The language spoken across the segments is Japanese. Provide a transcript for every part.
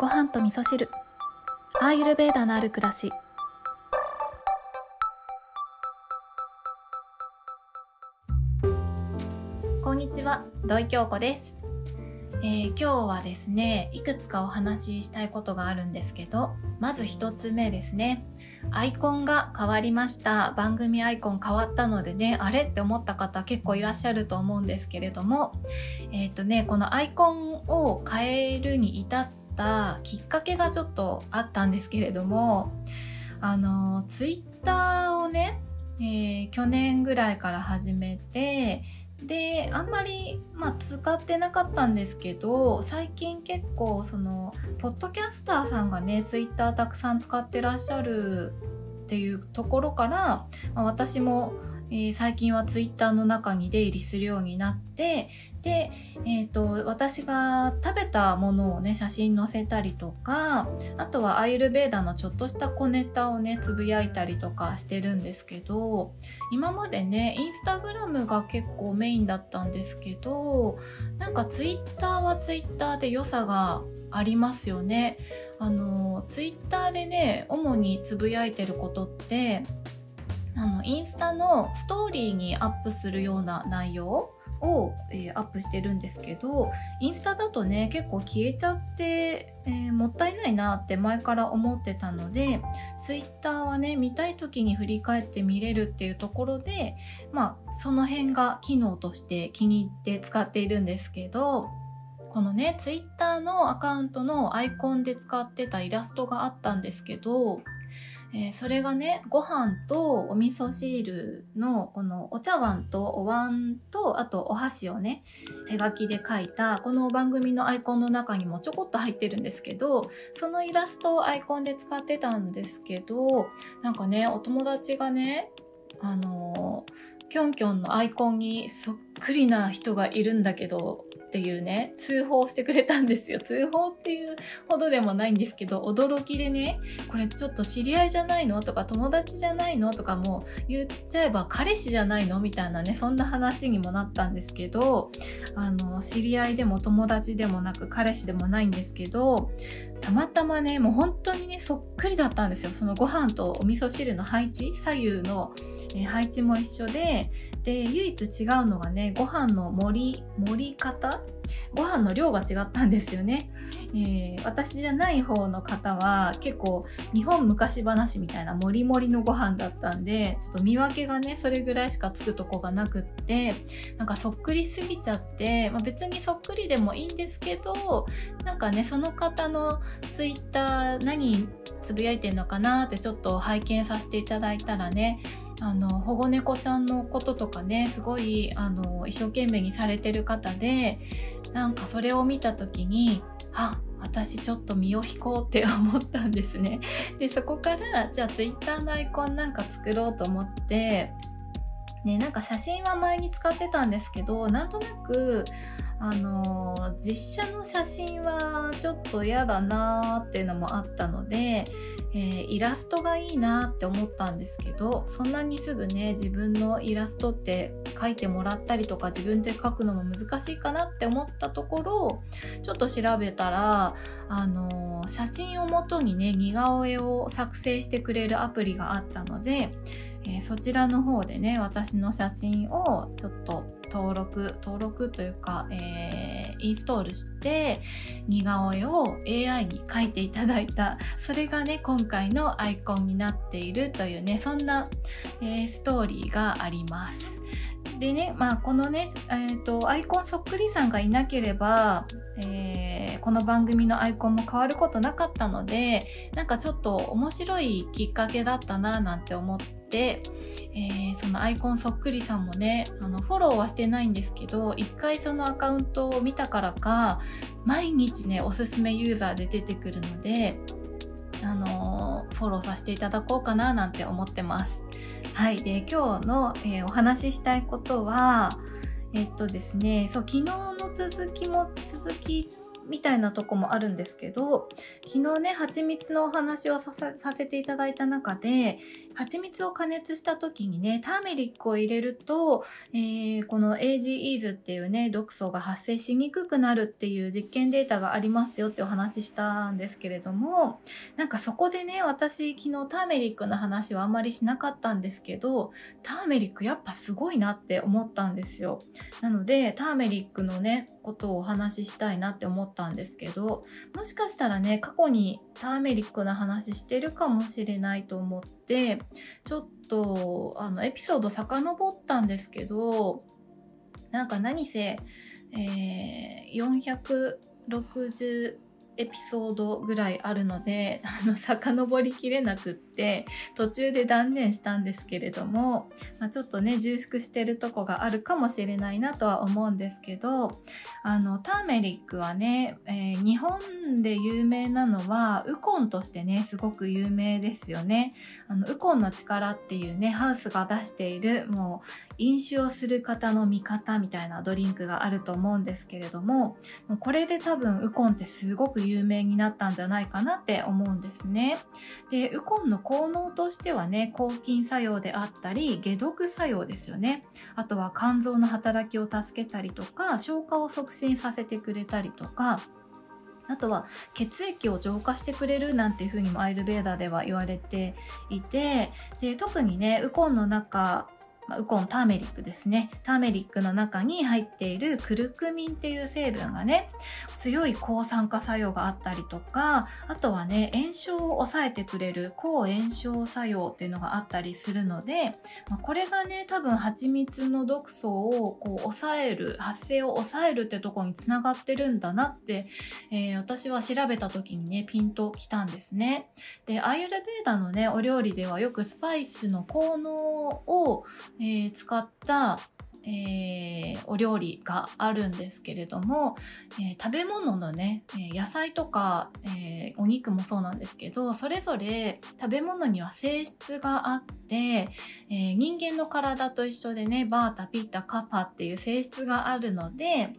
ご飯と味噌汁。アーユルベーダのある暮らし。こんにちは土井京子です、えー今日はですねいくつかお話ししたいことがあるんですけどまず一つ目ですね。アイコンが変わりました。番組アイコン変わったのでねあれって思った方結構いらっしゃると思うんですけれどもえっ、とねこのアイコンを変えるに至ったきっかけがちょっとあったんですけれどもあのツイッターをね、えー去年ぐらいから始めてであんまり、まあ、使ってなかったんですけど最近結構そのポッドキャスターさんがねツイッターたくさん使ってらっしゃるっていうところから、まあ私も、えー最近はツイッターの中に出入りするようになってで、えー、と私が食べたものをね写真載せたりとかあとはアイルベーダのちょっとした小ネタをねつぶやいたりとかしてるんですけど今までねインスタグラムが結構メインだったんですけどなんかツイッターはツイッターで良さがありますよね。あのツイッターでね主につぶやいてることってあのインスタのストーリーにアップするような内容を、えーアップしてるんですけどインスタだとね結構消えちゃって、えーもったいないなって前から思ってたのでツイッターはね見たい時に振り返って見れるっていうところでまあその辺が機能として気に入って使っているんですけどこのねツイッターのアカウントのアイコンで使ってたイラストがあったんですけどえーそれがねご飯とお味噌汁のこのお茶碗とお椀とあとお箸をね手書きで描いたこの番組のアイコンの中にもちょこっと入ってるんですけどそのイラストをアイコンで使ってたんですけどなんかねお友達がねあのーキョンキョンのアイコンにそっくりな人がいるんだけどっていうね通報してくれたんですよ。通報っていうほどでもないんですけど驚きでねこれちょっと知り合いじゃないの？とか友達じゃないの？とかも言っちゃえば彼氏じゃないの？みたいなねそんな話にもなったんですけどあの知り合いでも友達でもなく彼氏でもないんですけどたまたまねもう本当にねそっくりだったんですよ。そのご飯とお味噌汁の配置左右の、え配置も一緒でで唯一違うのがねご飯の盛り盛り方ご飯の量が違ったんですよね、えー私じゃない方の方は結構日本昔話みたいなもりもりのご飯だったんでちょっと見分けがねそれぐらいしかつくとこがなくってなんかそっくりすぎちゃって、まあ、別にそっくりでもいいんですけどなんかねその方のツイッター何つぶやいてんのかなってちょっと拝見させていただいたらねあの保護猫ちゃんのこととかねすごいあの一生懸命にされてる方でなんかそれを見た時にあ私ちょっと身を引こうって思ったんですね。でそこからじゃあ Twitter のアイコンなんか作ろうと思ってねなんか写真は前に使ってたんですけどなんとなくあの実写の写真はちょっと嫌だなーっていうのもあったので、えーイラストがいいなって思ったんですけどそんなにすぐね自分のイラストって描いてもらったりとか自分で描くのも難しいかなって思ったところちょっと調べたらあの写真をもとにね似顔絵を作成してくれるアプリがあったので、えーそちらの方でね私の写真をちょっと登録登録というか、えーインストールして似顔絵を AI に描いていただいたそれがね今回のアイコンになっているというねそんな、えーストーリーがあります。でね、まあ、このね、えー、とアイコンそっくりさんがいなければ、えーこの番組のアイコンも変わることなかったのでなんかちょっと面白いきっかけだったななんて思って、えーそのアイコンそっくりさんもねあのフォローはしてないんですけど一回そのアカウントを見たからか毎日ねおすすめユーザーで出てくるのであのフォローさせていただこうかななんて思ってます。はい。で、今日の、えーお話ししたいことは、えっとですね、そう、昨日の続きも続きみたいなとこもあるんですけど、昨日ね、蜂蜜のお話をさせていただいた中で、蜂蜜を加熱した時にねターメリックを入れると、えー、この AGEs っていうね毒素が発生しにくくなるっていう実験データがありますよってお話ししたんですけれどもなんかそこでね私昨日ターメリックの話はあんまりしなかったんですけどターメリックやっぱすごいなって思ったんですよ。なのでターメリックのねことをお話ししたいなって思ったんですけどもしかしたらね過去にターメリックの話してるかもしれないと思ってちょっとあのエピソード遡ったんですけどなんか何せ、えー、460エピソードぐらいあるのであの遡りきれなくって。て途中で断念したんですけれども、まあ、ちょっとね重複してるとこがあるかもしれないなとは思うんですけどあのターメリックはね、えー、日本で有名なのはウコンとしてねすごく有名ですよね。あのウコンの力っていうねハウスが出しているもう飲酒をする方の味方みたいなドリンクがあると思うんですけれどももうこれで多分ウコンってすごく有名になったんじゃないかなって思うんですね。でウコンの効能としてはね抗菌作用であったり解毒作用ですよね。あとは肝臓の働きを助けたりとか消化を促進させてくれたりとかあとは血液を浄化してくれるなんていうふうにもアイルベーダーでは言われていてで特にねウコンの中まあ、ウコンターメリックですねターメリックの中に入っているクルクミンっていう成分がね強い抗酸化作用があったりとかあとはね炎症を抑えてくれる抗炎症作用っていうのがあったりするので、まあ、これがね多分蜂蜜の毒素をこう抑える発生を抑えるってとこにつながってるんだなって、えー、私は調べた時にねピンときたんですね。でアイルベーダのねお料理ではよくスパイスの効能をえー、使った、えー、お料理があるんですけれども、えー、食べ物のね、野菜とか、えお肉もそうなんですけどそれぞれ食べ物には性質があって、え人間の体と一緒でねバータピッタカパっていう性質があるので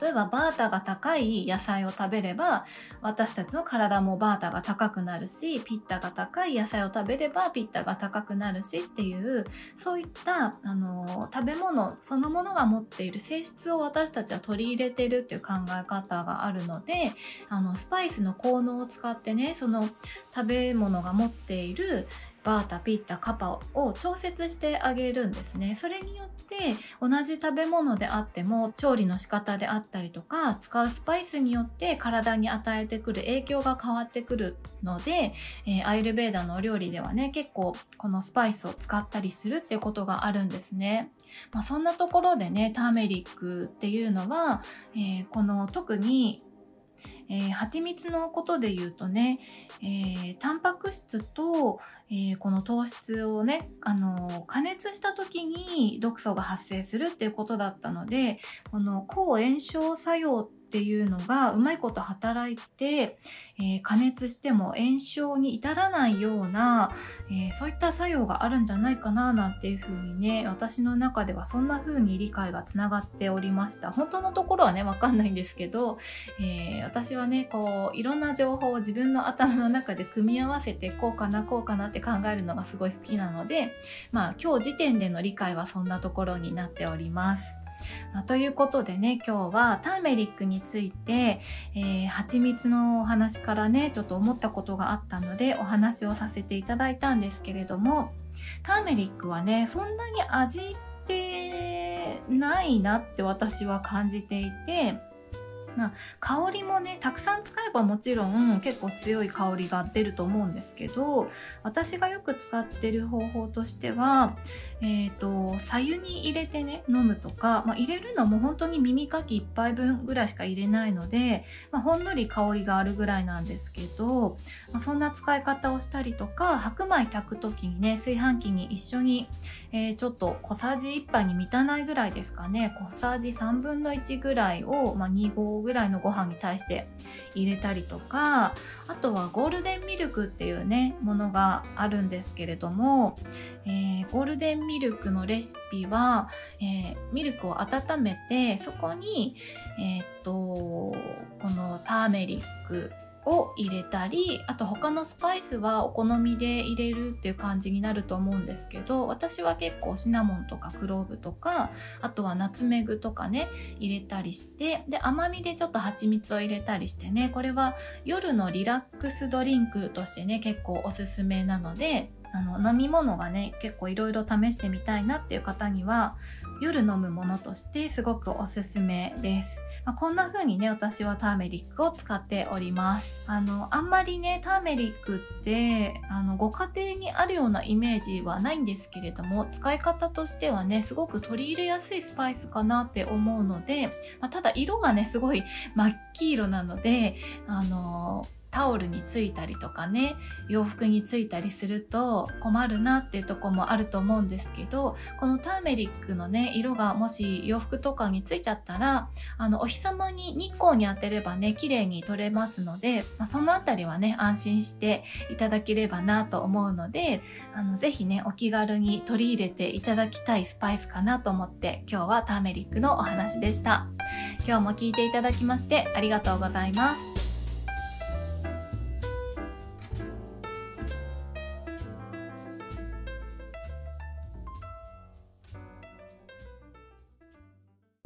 例えばバータが高い野菜を食べれば私たちの体もバータが高くなるしピッタが高い野菜を食べればピッタが高くなるしっていうそういったあの食べ物そのものが持っている性質を私たちは取り入れてるっていう考え方があるのであのスパイスの効能を使ってねその食べ物が持っているバータピッタカパを調節してあげるんですねそれによって同じ食べ物であっても調理の仕方であったりとか使うスパイスによって体に与えてくる影響が変わってくるので、えー、アイルベーダのお料理ではね結構このスパイスを使ったりするってことがあるんですね。まあ、そんなところでねターメリックっていうのは、えー、この特にえー、蜂蜜のことで言うとね、えー、タンパク質と、えー、この糖質をね、あの加熱した時に毒素が発生するっていうことだったのでこの抗炎症作用ってていうのがうまいこと働いて、えー、加熱しても炎症に至らないような、えー、そういった作用があるんじゃないかななんていうふうにね私の中ではそんな風に理解がつながっておりました本当のところはね分かんないんですけど、えー、私はねこういろんな情報を自分の頭の中で組み合わせてこうかなこうかなって考えるのがすごい好きなのでまあ今日時点での理解はそんなところになっております。まあ、ということでね今日はターメリックについて、えー、蜂蜜のお話からねちょっと思ったことがあったのでお話をさせていただいたんですけれどもターメリックはねそんなに味ってないなって私は感じていてまあ、香りもねたくさん使えばもちろん結構強い香りが出ると思うんですけど私がよく使ってる方法としてはえーと、左右に入れてね飲むとか、まあ、入れるのも本当に耳かき1杯分ぐらいしか入れないので、まあ、ほんのり香りがあるぐらいなんですけど、まあ、そんな使い方をしたりとか白米炊く時にね炊飯器に一緒に、えー、ちょっと小さじ1杯に満たないぐらいですかね小さじ3分の1ぐらいを、まあ2合ぐらいのご飯に対して入れたりとかあとはゴールデンミルクっていうねものがあるんですけれども、えー、ゴールデンミルクのレシピは、えー、ミルクを温めてそこに、えー、っとこのターメリックを入れたりあと他のスパイスはお好みで入れるっていう感じになると思うんですけど私は結構シナモンとかクローブとかあとはナツメグとかね入れたりしてで甘みでちょっと蜂蜜を入れたりしてねこれは夜のリラックスドリンクとしてね結構おすすめなのであの飲み物がね結構いろいろ試してみたいなっていう方には夜飲むものとしてすごくおすすめです。まあ、こんな風にね私はターメリックを使っておりますあのあんまりねターメリックってあのご家庭にあるようなイメージはないんですけれども使い方としてはねすごく取り入れやすいスパイスかなって思うので、まあ、ただ色がねすごい真っ黄色なのであのタオルについたりとかね洋服についたりすると困るなっていうとこもあると思うんですけどこのターメリックのね色がもし洋服とかについちゃったらあのお日様に日光に当てればね綺麗に取れますので、まあ、そのあたりはね安心していただければなと思うのであのぜひねお気軽に取り入れていただきたいスパイスかなと思って今日はターメリックのお話でした。今日も聞いていただきましてありがとうございます。